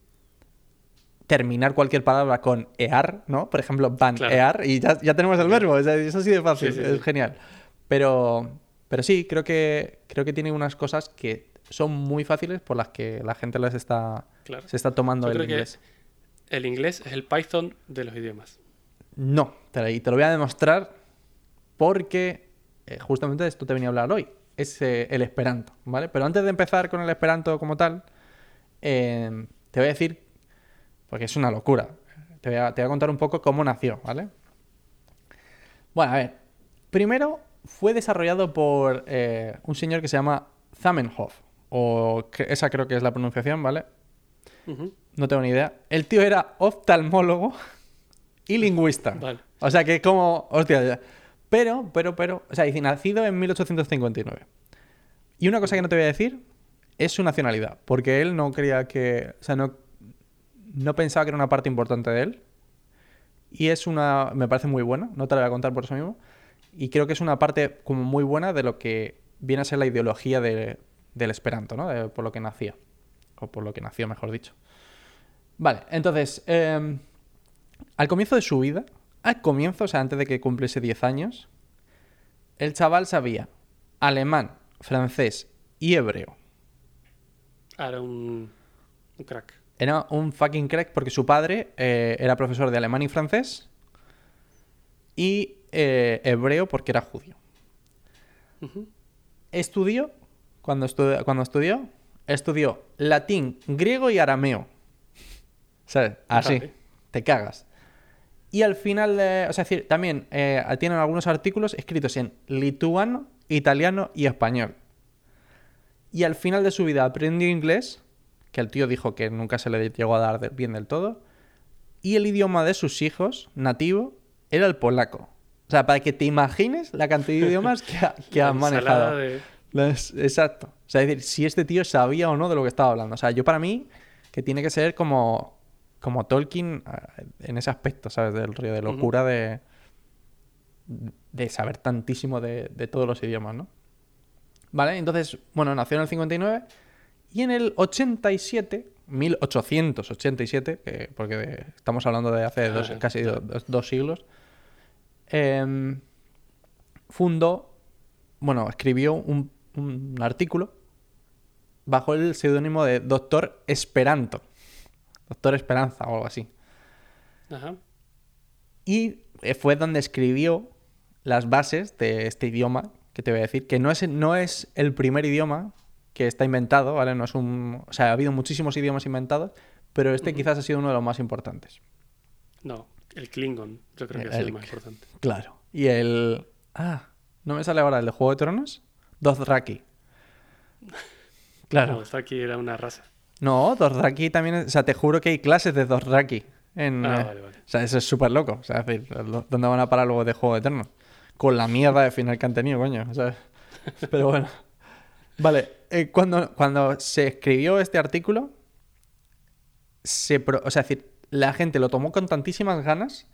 terminar cualquier palabra con ear, ¿no? Por ejemplo, van Claro. ear y ya, ya tenemos el verbo. O sea, eso sí de fácil, Sí, sí, es genial. Pero, pero sí, creo que, creo que tiene unas cosas que son muy fáciles por las que la gente les está, Claro. se está tomando Yo el creo que- inglés. El inglés es el Python de los idiomas. No, te te lo voy a demostrar porque eh, justamente de esto te venía a hablar hoy. Es eh, el Esperanto, ¿vale? Pero antes de empezar con el Esperanto como tal, eh, te voy a decir, porque es una locura, te voy, a, te voy a contar un poco cómo nació, ¿vale? Bueno, a ver, primero fue desarrollado por eh, un señor que se llama Zamenhof, o que- esa creo que es la pronunciación, ¿vale? No tengo ni idea. El tío era oftalmólogo y lingüista. Vale. O sea que como... Hostia, ya. Pero, pero, pero... O sea, dice, nacido en 1859. Y una cosa que no te voy a decir es su nacionalidad. Porque él no creía que... O sea, no, no pensaba que era una parte importante de él. Y es una... Me parece muy buena. No te la voy a contar por eso mismo. Y creo que es una parte como muy buena de lo que viene a ser la ideología de- del Esperanto, ¿no? De- por lo que nacía. O por lo que nació, mejor dicho. Vale, entonces, eh, al comienzo de su vida, al comienzo, o sea, antes de que cumpliese 10 años, el chaval sabía alemán, francés y hebreo. Ah, Era un, un crack. Era un fucking crack porque su padre eh, era profesor de alemán y francés y eh, hebreo porque era judío. Estudió, cuando, estu- cuando estudió, estudió latín, griego y arameo. ¿Sabes? Así. Vale. Te cagas. Y al final de. O sea, es decir, también eh, tienen algunos artículos escritos en lituano, italiano y español. Y al final de su vida aprendió inglés, que el tío dijo que nunca se le llegó a dar de- bien del todo. Y el idioma de sus hijos, nativo, era el polaco. O sea, para que te imagines la cantidad de idiomas que ha, que (laughs) manejado. de- Exacto. O sea, es decir, si este tío sabía o no de lo que estaba hablando. O sea, yo para mí, que tiene que ser como, como Tolkien eh, en ese aspecto, ¿sabes? Del río de locura de, de saber tantísimo de, de todos los idiomas, ¿no? Vale, entonces, bueno, nació en el 59 y en el 87, 1887, que- porque estamos hablando de hace dos- Ah, casi do- dos, dos siglos, em, fundó, bueno, escribió un, un artículo bajo el seudónimo de Doctor Esperanto. Doctor Esperanza o algo así. Ajá. Y eh, fue donde escribió las bases de este idioma que te voy a decir, que no es, no es el primer idioma que está inventado, ¿vale? No es un, o sea, ha habido muchísimos idiomas inventados, pero este quizás ha sido uno de los más importantes. No, el Klingon, yo creo que es El- el más importante. Claro. Y el... Ah, ¿no me sale ahora el de Juego de Tronos? Dothraki. (laughs) Claro. No, aquí era una raza. No, Dothraki también... es- O sea, te juro que hay clases de Dothraki. En, Ah, eh, vale, vale. O sea, eso es súper loco. O sea, es decir, ¿dónde van a parar luego de Juego Eterno? Con la mierda de final que han tenido, coño. ¿sabes? (laughs) Pero bueno. Vale, eh, cuando, cuando se escribió este artículo, se pro- o sea, es decir, la gente lo tomó con tantísimas ganas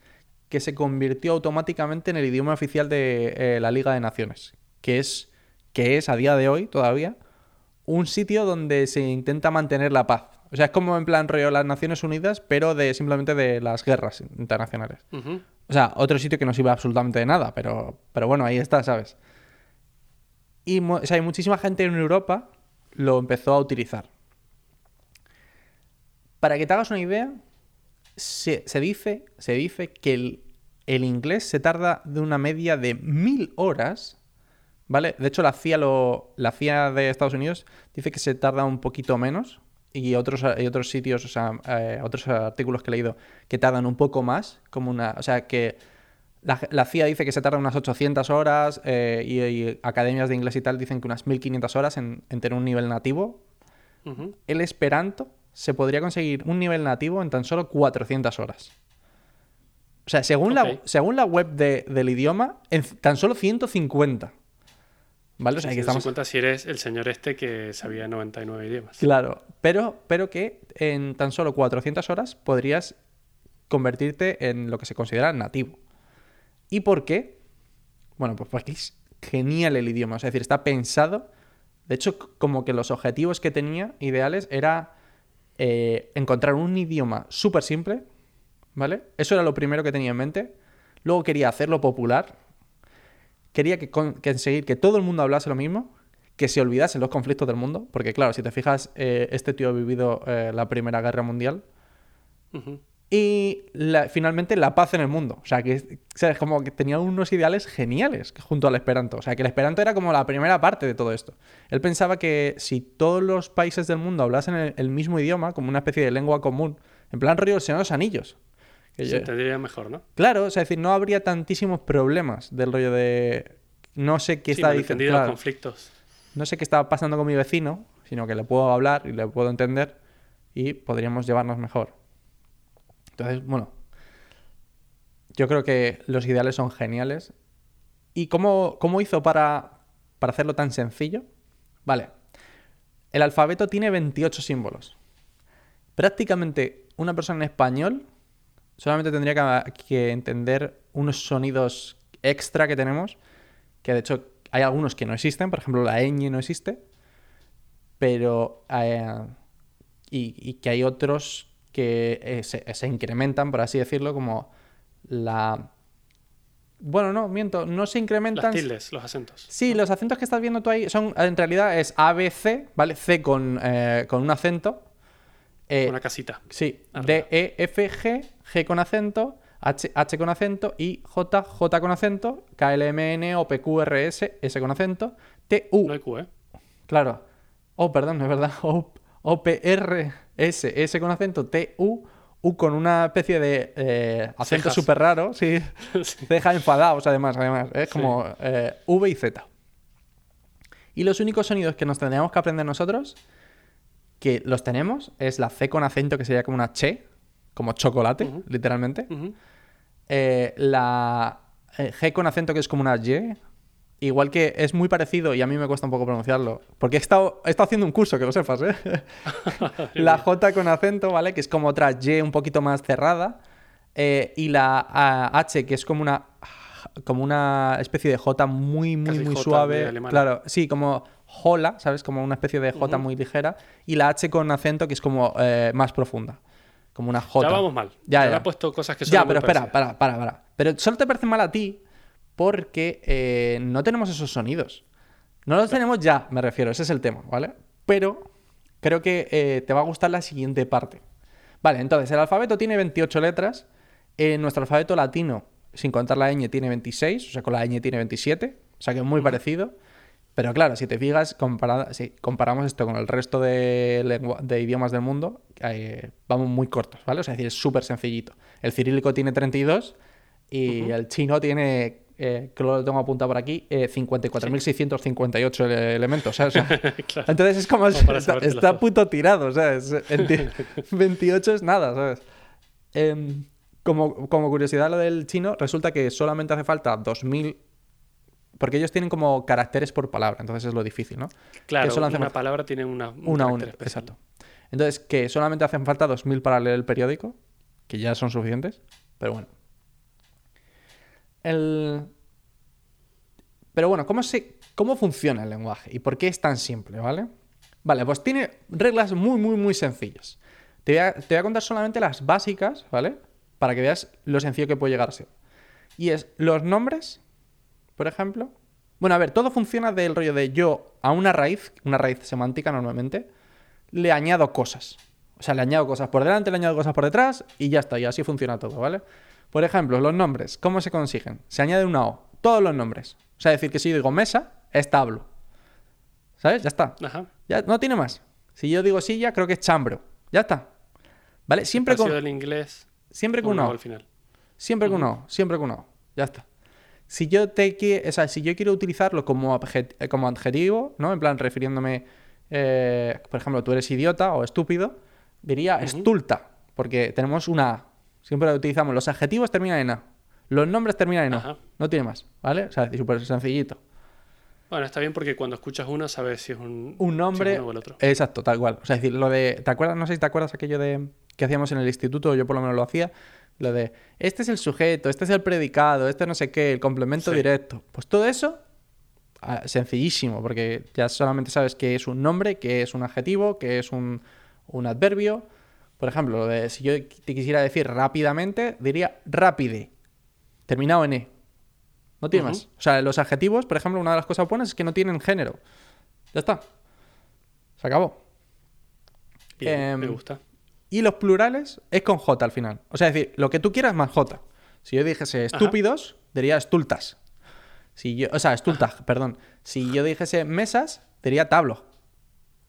que se convirtió automáticamente en el idioma oficial de eh, la Liga de Naciones, que es, que es a día de hoy todavía un sitio donde se intenta mantener la paz. O sea, es como en plan rollo las Naciones Unidas, pero de simplemente de las guerras internacionales. O sea, otro sitio que no sirve absolutamente de nada, pero, pero bueno, ahí está, ¿sabes? Y o sea, hay muchísima gente en Europa lo empezó a utilizar. Para que te hagas una idea, se, se dice, se dice que el, el inglés se tarda de una media de mil horas, ¿vale? De hecho, la CIA, lo, la CIA de Estados Unidos dice que se tarda un poquito menos y otros, y otros sitios, o sea, eh, otros artículos que he leído que tardan un poco más, como una, o sea, que la, la CIA dice que se tarda unas 800 horas eh, y, y academias de inglés y tal dicen que unas 1500 horas en, en tener un nivel nativo. El Esperanto se podría conseguir un nivel nativo en tan solo 400 horas. O sea, según, la, según la web de- del idioma, en tan solo 150. ¿Vale? O sea, que estamos... 150 si eres el señor este que sabía 99 idiomas. Claro, pero, pero que en tan solo 400 horas podrías convertirte en lo que se considera nativo. ¿Y por qué? Bueno, pues porque es genial el idioma. Es decir, está pensado. De hecho, como que los objetivos que tenía ideales era eh, encontrar un idioma súper simple, ¿vale? Eso era lo primero que tenía en mente. Luego quería hacerlo popular. Quería que con- conseguir que todo el mundo hablase lo mismo, que se olvidasen los conflictos del mundo, porque claro, si te fijas, eh, este tío ha vivido eh, la Primera Guerra Mundial y la- finalmente la paz en el mundo. O sea, que ¿sabes? como que tenía unos ideales geniales junto al Esperanto. O sea, que el Esperanto era como la primera parte de todo esto. Él pensaba que si todos los países del mundo hablasen el, el mismo idioma, como una especie de lengua común, en plan rollo El Señor de los Anillos. Que Se yo- entendería mejor, ¿no? Claro, o sea, es decir, no habría tantísimos problemas del rollo de... No sé qué Sí, está diciendo. conflictos. No sé qué está pasando con mi vecino, sino que le puedo hablar y le puedo entender y podríamos llevarnos mejor. Entonces, bueno, yo creo que los ideales son geniales. ¿Y cómo, cómo hizo para, para hacerlo tan sencillo? Vale, el alfabeto tiene 28 símbolos. Prácticamente una persona en español solamente tendría que, que entender unos sonidos extra que tenemos, que de hecho hay algunos que no existen, por ejemplo la ñ no existe, pero eh, y, y que hay otros que eh, se, se incrementan, por así decirlo, como la... Bueno, no, miento, no se incrementan... Las tildes, los acentos. Sí, los acentos que estás viendo tú ahí son, en realidad es A, B, C, ¿vale? C con, eh, con un acento. eh, Una casita. Sí, Arriba. D, E, F, G, G con acento, H, H con acento, I, J, J con acento, K, L, M, N, O, P, Q, R, S, S con acento, T, U, No hay Q, ¿eh? claro, O, perdón, es verdad. (laughs) O, O-P-R-S, S con acento, T-U, U con una especie de eh, acento súper raro, sí. (laughs) Sí. Ceja enfadados, además, además. Es como eh, V y Z. Y los únicos sonidos que nos tendríamos que aprender nosotros, que los tenemos, es la C con acento, que sería como una che, como chocolate, literalmente. Eh, la eh, G con acento, que es como una Y. Igual que es muy parecido y a mí me cuesta un poco pronunciarlo. Porque he estado, he estado haciendo un curso, que lo sepas, ¿eh? (laughs) (laughs) la J con acento, ¿vale? Que es como otra Y un poquito más cerrada. Eh, y la H, que es como una como una especie de J muy, muy, Casi muy J suave. Claro, sí, como hola, ¿sabes? Como una especie de J muy ligera. Y la H con acento, que es como eh, más profunda. Como una J. Ya vamos mal. Ya, Ya, he puesto cosas que son Ya, pero espera, para, para, para. Pero solo te parece mal a ti porque eh, no tenemos esos sonidos. No los tenemos ya, me refiero, ese es el tema, ¿vale? Pero creo que eh, te va a gustar la siguiente parte. Vale, entonces el alfabeto tiene 28 letras. eh, nuestro alfabeto latino, sin contar la ñ, tiene 26, o sea, con la ñ tiene 27, o sea que es muy parecido. Pero claro, si te fijas, comparada- si comparamos esto con el resto de, lengua- de idiomas del mundo, eh, vamos muy cortos, ¿vale? O sea, es decir, es súper sencillito. El cirílico tiene 32 y Ujú. el chino tiene, eh, que lo tengo apuntado por aquí, eh, 54.658 ele- elementos. O sea, (laughs) Claro. entonces es como, Como está, está puto tirado, ¿sabes? Enti- (laughs) 28 es nada, ¿sabes? Em, como, como curiosidad lo del chino, resulta que solamente hace falta 2000... Porque ellos tienen como caracteres por palabra, entonces es lo difícil, ¿no? Claro, solo hace una falta- palabra tiene una, un Una especial. exacto. Entonces, que solamente hacen falta 2000 para leer el periódico, que ya son suficientes, pero bueno. El... Pero bueno, ¿cómo, se... ¿cómo funciona el lenguaje? ¿Y por qué es tan simple, ¿vale? Vale, pues tiene reglas muy, muy, muy sencillas. Te voy a, te voy a contar solamente las básicas, ¿vale? Para que veas lo sencillo que puede llegar a ser. Y es los nombres, por ejemplo. Bueno, a ver, todo funciona del rollo de yo a una raíz, una raíz semántica normalmente, le añado cosas. O sea, le añado cosas por delante, le añado cosas por detrás y ya está, y así funciona todo, ¿vale? Por ejemplo, los nombres, ¿cómo se consiguen? Se añade una O, todos los nombres. O sea, decir que si yo digo mesa, es tablo. ¿Sabes? Ya está. Ajá. Ya no tiene más. Si yo digo silla, creo que es chambro. Ya está. ¿Vale? Siempre con, del inglés. siempre con una O. al final. Siempre con una O, siempre con una O. Ya está. Si yo te qui- o sea, si yo quiero utilizarlo como, objet- eh, como adjetivo, ¿no? En plan, refiriéndome, eh, por ejemplo, tú eres idiota o estúpido, diría Ujú. estulta, porque tenemos una A. Siempre lo utilizamos. Los adjetivos terminan en A. Los nombres terminan en. Ajá. No tiene más, ¿vale? O sea, súper sencillito. Bueno, está bien porque cuando escuchas uno sabes si es un, Un si nombre. es uno o el otro. Exacto, tal cual. O sea, es decir, lo de. ¿Te acuerdas? No sé si te acuerdas aquello de que hacíamos en el instituto, yo por lo menos lo hacía. Lo de este es el sujeto, este es el predicado, este no sé qué, el complemento Sí. directo. Pues todo eso, ah, sencillísimo, porque ya solamente sabes que es un nombre, que es un adjetivo, que es un, un adverbio. Por ejemplo, lo de, si yo te quisiera decir rápidamente, diría rápide, terminado en E. No tiene más. O sea, los adjetivos, por ejemplo, una de las cosas buenas es que no tienen género. Ya está. Se acabó. Bien, Em, me gusta. Y los plurales es con J al final. O sea, es decir, lo que tú quieras más J. Si yo dijese estúpidos, diría estultas. Si yo, o sea, estultas, perdón. Si yo dijese mesas, diría tablo.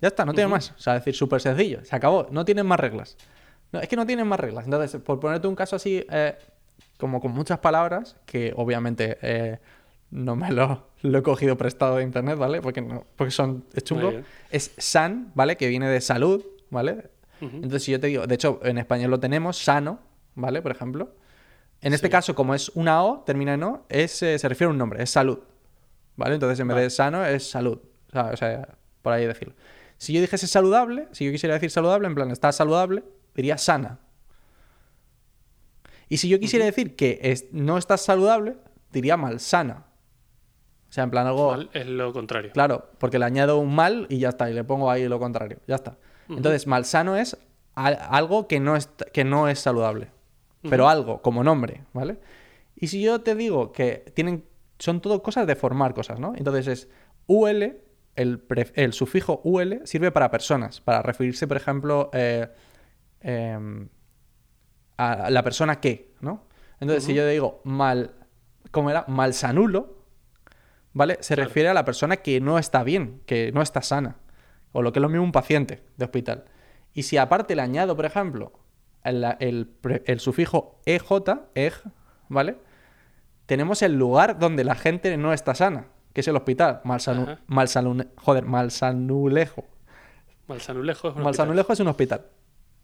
Ya está, no tiene Ujú. más. O sea, es decir, súper sencillo. Se acabó. No tienen más reglas. No, es que no tienen más reglas. Entonces, por ponerte un caso así, eh, como con muchas palabras, que obviamente eh, no me lo, lo he cogido prestado de internet, ¿vale? Porque, no, porque son, es chungo. bien. Es san, ¿vale? Que viene de salud, ¿vale? Entonces, si yo te digo, de hecho, en español lo tenemos, sano, ¿vale? Por ejemplo. En este Sí. caso, como es una O, termina en O, es, eh, se refiere a un nombre, es salud. ¿Vale? Entonces, en vez de sano, es salud. O sea, por ahí decirlo. Si yo dijese saludable, si yo quisiera decir saludable, en plan, está saludable, diría sana. Y si yo quisiera decir que es- no estás saludable, diría malsana. O sea, en plan algo... Mal es lo contrario. Claro, porque le añado un mal y ya está, y le pongo ahí lo contrario, ya está. Entonces, malsano es al- algo que no es, que no es saludable, pero algo como nombre, ¿vale? Y si yo te digo que tienen, son todo cosas de formar cosas, ¿no? Entonces es UL, el, el sufijo UL sirve para personas, para referirse, por ejemplo, eh, em, a la persona que, ¿no? Entonces, si yo digo mal, ¿cómo era? Malsanulo, ¿vale? Se Claro. refiere a la persona que no está bien, que no está sana, O lo que es lo mismo un paciente de hospital. Y si aparte le añado, por ejemplo, el, el sufijo EJ, EJ, ¿vale? Tenemos el lugar donde la gente no está sana, que es el hospital. Malsanu- Ajá. Malsanune- joder, Malsanulejo. Malsanulejo es un Malsanulejo es un hospital.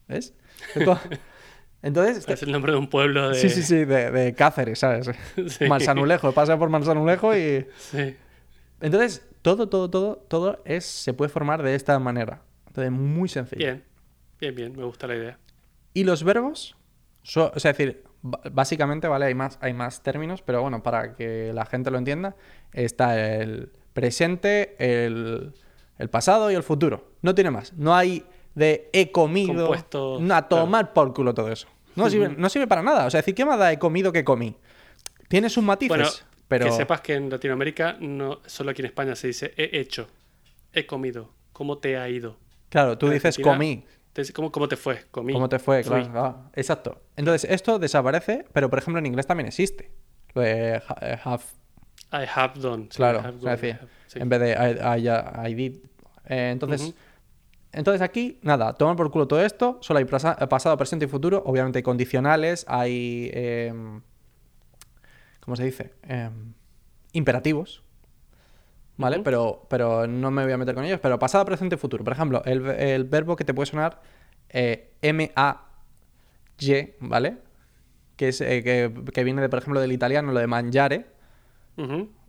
¿Ves? Entonces, (laughs) entonces, hospital. Es el nombre de un pueblo de... sí, sí, sí, de, de Cáceres, ¿sabes? (laughs) Sí. Malsanulejo, pasa por Malsanulejo y... Sí. Entonces, todo, todo, todo, todo es, se puede formar de esta manera. Entonces, muy sencillo. Bien, bien, bien, me gusta la idea. Y los verbos, so- o sea, es decir, básicamente, ¿vale? Hay más, hay más términos, pero bueno, para que la gente lo entienda, está el presente, el, el pasado y el futuro. No tiene más. No hay de he comido. Compuesto, No, a tomar por culo todo eso. No (laughs) sirve, no sirve para nada. O sea, decir, ¿qué más da he comido que comí? Tiene sus matices, Bueno, pero... que sepas que en Latinoamérica, no solo aquí en España se dice he hecho, he comido, ¿cómo te ha ido? Claro, tú en dices Argentina, comí. Te ¿Cómo, ¿Cómo te fue? Comí. ¿Cómo te fue? Claro. ah, exacto. Entonces, esto desaparece, pero por ejemplo en inglés también existe. Lo de eh, have, I have done. sí, claro. I have done, I decir, have- sí. En vez de I, I- I did. Eh, entonces, entonces aquí, nada, toman por culo todo esto. Solo hay pasado, presente y futuro. Obviamente hay condicionales, hay. em, ¿Cómo se dice? Em, imperativos. ¿Vale? Pero, pero no me voy a meter con ellos. Pero pasado, presente futuro. Por ejemplo, el, ve- el verbo que te puede sonar eh, M-A-Y, ¿vale? Que, es, eh, que, que viene, de, por ejemplo, del italiano, lo de mangiare.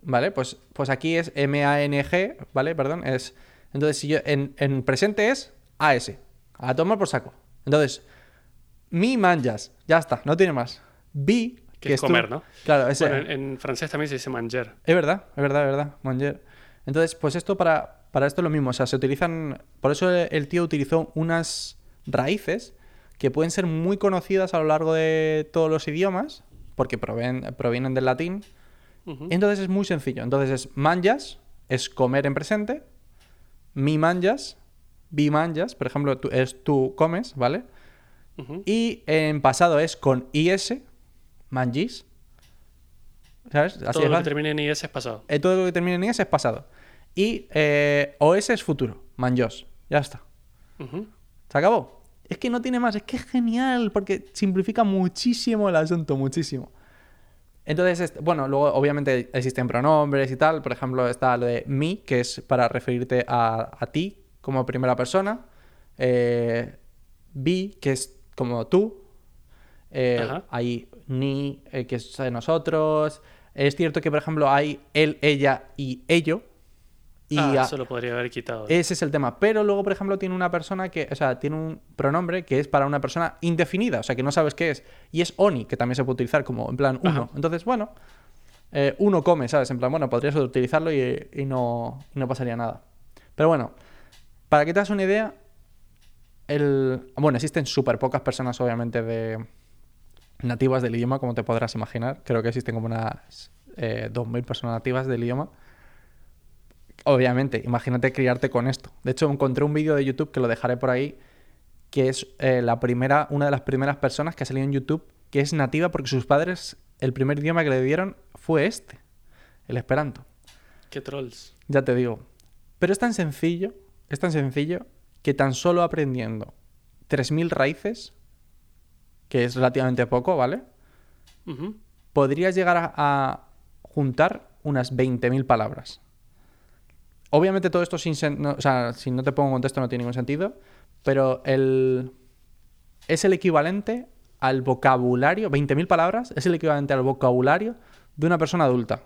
¿Vale? Pues, pues aquí es M-A-N-G, ¿vale? Perdón, es... Entonces, si yo... En, en presente es A-S. A tomar por saco. Entonces, mi manjas. Ya está, no tiene más. Bi, Que es comer, ¿no? Claro, es, Bueno, en, en francés también se dice manger. es verdad, es verdad, es verdad. Manger. Entonces, pues esto para, para esto es lo mismo. O sea, se utilizan... Por eso el tío utilizó unas raíces que pueden ser muy conocidas a lo largo de todos los idiomas, porque proven- provienen del latín. Entonces es muy sencillo. Entonces es manjas, es comer en presente. Mi manjas, vi manjas, por ejemplo, tú- es tú comes, ¿vale? Y en pasado es con is, manjis. ¿Sabes? Así Todo lo que termine en IS es pasado. Eh, todo lo que termine en is es pasado. Y eh, os es futuro, manjos. Ya está. Se acabó. Es que no tiene más, es que es genial, porque simplifica muchísimo el asunto, muchísimo. Entonces, este- bueno, luego obviamente existen pronombres y tal. Por ejemplo, está lo de mi, que es para referirte a, a ti como primera persona. Eh, vi, que es como tú. Eh, Ajá. Ni, eh, que es de nosotros. Es cierto que, por ejemplo, hay él, ella y ello. Y ah, a- eso lo podría haber quitado. ese es el tema. Pero luego, por ejemplo, tiene una persona que, o sea, tiene un pronombre que es para una persona indefinida, o sea, que no sabes qué es. Y es oni, que también se puede utilizar como en plan uno. Ajá. Entonces, bueno, eh, uno come, ¿sabes? En plan, bueno, podrías utilizarlo y, y no, y no pasaría nada. Pero bueno, para que te hagas una idea, el... bueno, existen súper pocas personas, obviamente, de nativas del idioma, como te podrás imaginar. Creo que existen como unas eh, 2.000 personas nativas del idioma. Obviamente, imagínate criarte con esto. De hecho, encontré un vídeo de YouTube que lo dejaré por ahí, que es eh, la primera, una de las primeras personas que ha salido en YouTube que es nativa porque sus padres, el primer idioma que le dieron fue este, el esperanto. Qué trolls. Ya te digo. Pero es tan sencillo, es tan sencillo que tan solo aprendiendo 3.000 raíces, que es relativamente poco, ¿vale? Podrías llegar a, a juntar unas 20.000 palabras. Obviamente todo esto sin... no- o sea, si no te pongo en contexto no tiene ningún sentido, pero el, es el equivalente al vocabulario, 20.000 palabras, es el equivalente al vocabulario de una persona adulta,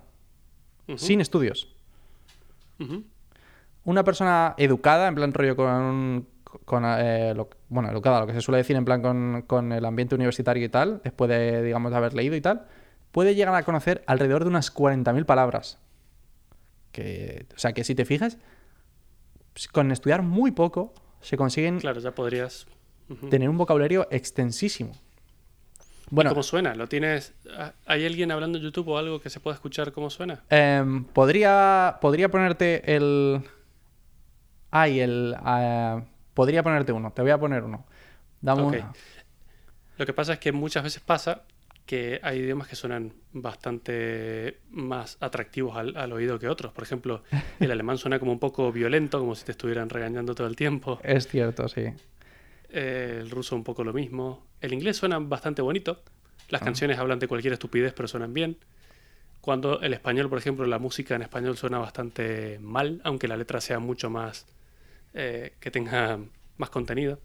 sin estudios. Una persona educada, en plan rollo con... con eh, lo- bueno, educada, lo que se suele decir en plan con, con el ambiente universitario y tal, después de, digamos, de haber leído y tal, puede llegar a conocer alrededor de unas 40.000 palabras. Que, o sea, que si te fijas, pues, con estudiar muy poco se consiguen Claro, ya podrías. Tener un vocabulario extensísimo. ¿Y Bueno, ¿Cómo suena? ¿Lo tienes? ah, ¿Hay alguien hablando en YouTube o algo que se pueda escuchar cómo suena? em, podría, podría ponerte el... Ay, el... ah, podría ponerte uno, te voy a poner uno. Dame un- Ok. Lo que pasa es que muchas veces pasa que hay idiomas que suenan bastante más atractivos al, al oído que otros. Por ejemplo, el (laughs) alemán suena como un poco violento, como si te estuvieran regañando todo el tiempo. Es cierto, sí. Eh, el ruso un poco lo mismo. El inglés suena bastante bonito. Las Ah. canciones hablan de cualquier estupidez, pero suenan bien. Cuando el español, por ejemplo, la música en español suena bastante mal, aunque la letra sea mucho más... eh, que tenga más contenido.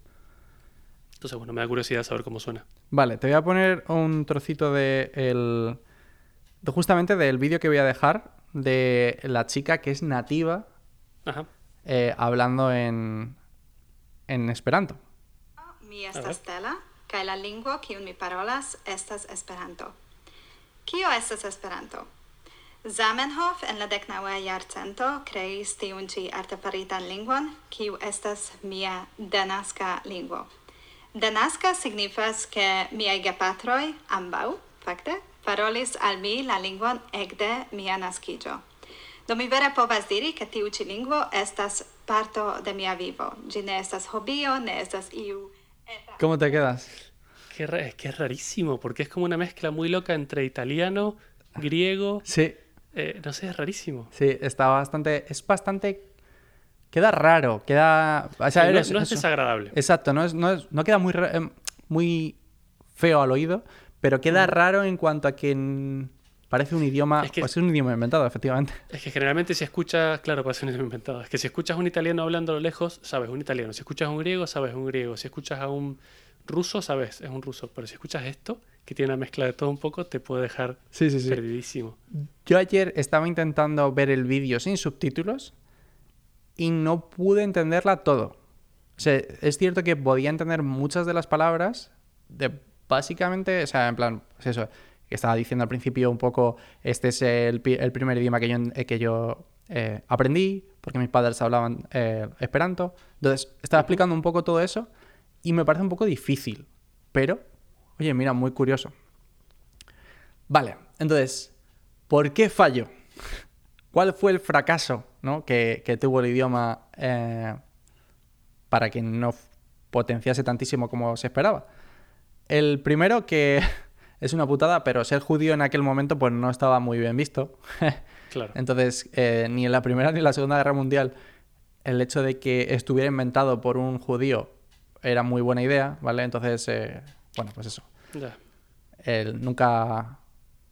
Entonces, bueno, me da curiosidad saber cómo suena. Vale, te voy a poner un trocito de el de justamente del vídeo que voy a dejar de la chica que es nativa Ajá. eh, hablando en en esperanto. Mi A ver. estas Stella, kaj la lingvo kiun mi parolas estas Esperanto. Kio estas Esperanto? Zamenhof en la deknaŭa jarcento kreis tiun ĉi artefaritan lingvon, kiu estas mia denaska lingvo. Denaska signifas ke miaj gepatroj ambaŭ, fakte, parolis al mi la lingvon ekde mia naskiĝo. Do mi vere povas diri ke tiu ĉi lingvo estas parto de mia vivo. Ĝi ne estas hobio, ne estas iu ¿Cómo te quedas? Qué es que es rarísimo, porque es como una mezcla muy loca entre italiano, griego. Sí, eh, no sé, es rarísimo. sí, está bastante es bastante queda raro, queda o sea, no, eres- no es desagradable. Exacto, no, es, no, es- no queda muy, em, muy feo al oído, pero queda raro en cuanto a que mm, parece un idioma, Es que- pues es un idioma inventado, efectivamente. Es que generalmente si escuchas, claro, parece un idioma inventado. Es que si escuchas un italiano hablando a lo lejos, sabes un italiano. Si escuchas un griego, sabes un griego. Si escuchas a un ruso, sabes, es un ruso. Pero si escuchas esto, que tiene una mezcla de todo un poco, te puede dejar Sí, sí, sí. perdidísimo. Yo ayer estaba intentando ver el vídeo sin subtítulos y no pude entenderla todo. O sea, es cierto que podía entender muchas de las palabras de básicamente, o sea, en plan, pues eso, que estaba diciendo al principio un poco, este es el primer idioma que yo, eh, que yo eh, aprendí, porque mis padres hablaban eh, esperanto. Entonces, estaba explicando un poco todo eso y me parece un poco difícil, pero, oye, mira, muy curioso. Vale, entonces, ¿por qué falló? ¿Cuál fue el fracaso ¿no? que, que tuvo el idioma eh, para que no potenciase tantísimo como se esperaba? El primero que (laughs) es una putada, pero ser judío en aquel momento pues no estaba muy bien visto. (laughs) Claro. Entonces, eh, ni en la Primera ni en la Segunda Guerra Mundial el hecho de que estuviera inventado por un judío era muy buena idea, ¿vale? Entonces, eh, bueno, pues eso. El- nunca,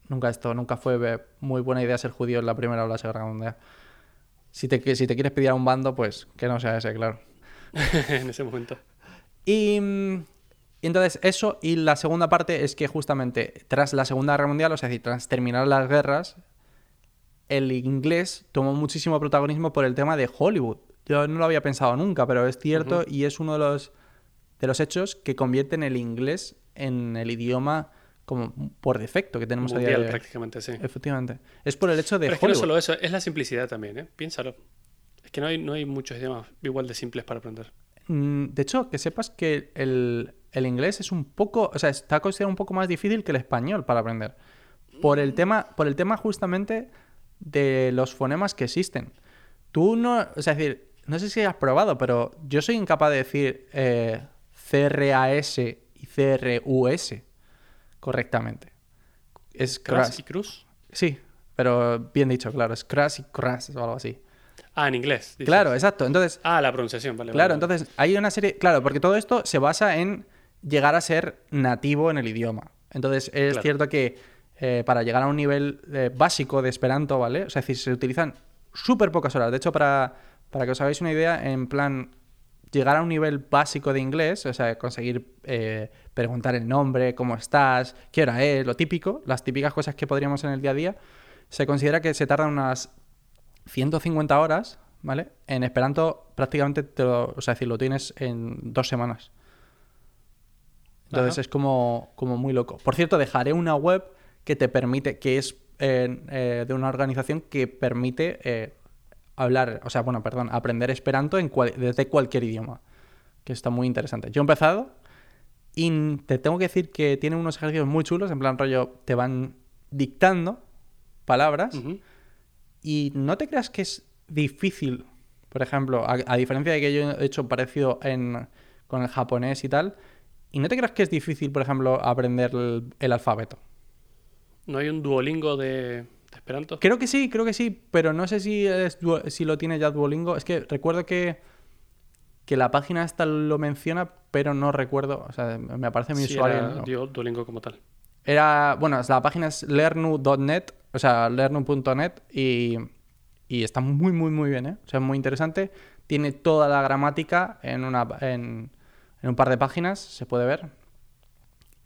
nunca esto, nunca fue muy buena idea ser judío en la Primera o la Segunda Guerra Mundial. Si te, si te quieres pedir a un bando, pues que no sea ese, claro. (laughs) en ese momento. Y, y entonces eso, y la segunda parte es que justamente tras la Segunda Guerra Mundial, o sea, es decir, tras terminar las guerras, el inglés tomó muchísimo protagonismo por el tema de Hollywood. Yo no lo había pensado nunca, pero es cierto y es uno de los, de los hechos que convierten el inglés en el idioma como por defecto que tenemos a día Mundial de hoy. prácticamente, sí. Efectivamente. Es por el hecho de Pero es que no solo eso, es la simplicidad también, ¿eh? Piénsalo. Es que no hay, no hay muchos idiomas igual de simples para aprender. Mm, De hecho, que sepas que el, el inglés es un poco, o sea, está considerado un poco más difícil que el español para aprender. Por el tema, por el tema justamente de los fonemas que existen. Tú no, o sea, es decir, no sé si has probado, pero yo soy incapaz de decir eh, CRAS y CRUS correctamente. Es Crash y Cruz. Sí, pero bien dicho, claro, es crash y crash o algo así. Ah, en inglés. dices. Claro, exacto. Entonces, Ah, la pronunciación, vale. Claro, vale. entonces hay una serie. Claro, porque todo esto se basa en llegar a ser nativo en el idioma. Entonces es Claro. cierto que eh, para llegar a un nivel eh, básico de Esperanto, ¿vale? O sea, es decir, se utilizan súper pocas horas. De hecho, para, para que os hagáis una idea, en plan, llegar a un nivel básico de inglés, o sea, conseguir eh, preguntar el nombre, cómo estás, qué hora es, lo típico, las típicas cosas que podríamos en el día a día, se considera que se tardan unas 150 horas, ¿vale? En Esperanto prácticamente te lo, o sea, decir, lo tienes en dos semanas. Entonces Ajá. es como, como muy loco. Por cierto, dejaré una web que te permite, que es eh, eh, de una organización que permite hablar, o sea, bueno, perdón, aprender Esperanto en cual- desde cualquier idioma. Que está muy interesante. Yo he empezado y te tengo que decir que tiene unos ejercicios muy chulos, en plan rollo, te van dictando palabras. Y no te creas que es difícil, por ejemplo, a, a diferencia de que yo he hecho parecido en, con el japonés y tal, y no te creas que es difícil, por ejemplo, aprender el, el alfabeto. ¿No hay un Duolingo de, de Esperanto? Creo que sí, creo que sí, pero no sé si, es si lo tiene ya Duolingo. Es que recuerdo que, que la página esta lo menciona, pero no recuerdo. O sea, me aparece mi Sí, usuario. era Duolingo como tal. Era, bueno, la página es learnu.net, o sea, learnu.net y, y está muy, muy, muy bien, ¿eh? O sea, muy interesante. Tiene toda la gramática en, una, en, en un par de páginas, se puede ver.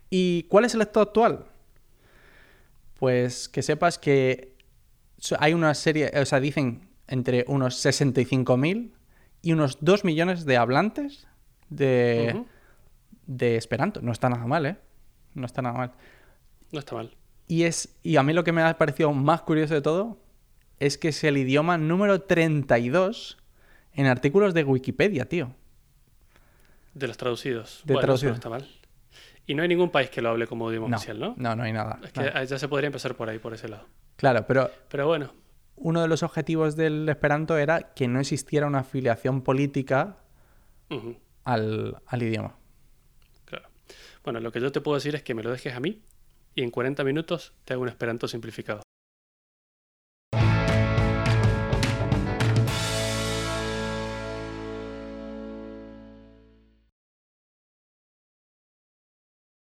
¿Y cuál es el estado actual? Pues que sepas que hay una serie, o sea, dicen entre unos 65.000 y unos 2 millones de hablantes de, de Esperanto. No está nada mal, ¿eh? No está nada mal. No está mal. Y, es, y a mí lo que me ha parecido más curioso de todo es que es el idioma número 32 en artículos de Wikipedia, tío. De los traducidos. De bueno, traducidos. no está mal. Y no hay ningún país que lo hable como idioma No, oficial, ¿no? no, no hay nada. Es que ah, ya se podría empezar por ahí, por ese lado. Claro, pero Pero bueno, uno de los objetivos del Esperanto era que no existiera una afiliación política al, al idioma. claro. Bueno, lo que yo te puedo decir es que me lo dejes a mí y en 40 minutos te hago un esperanto simplificado.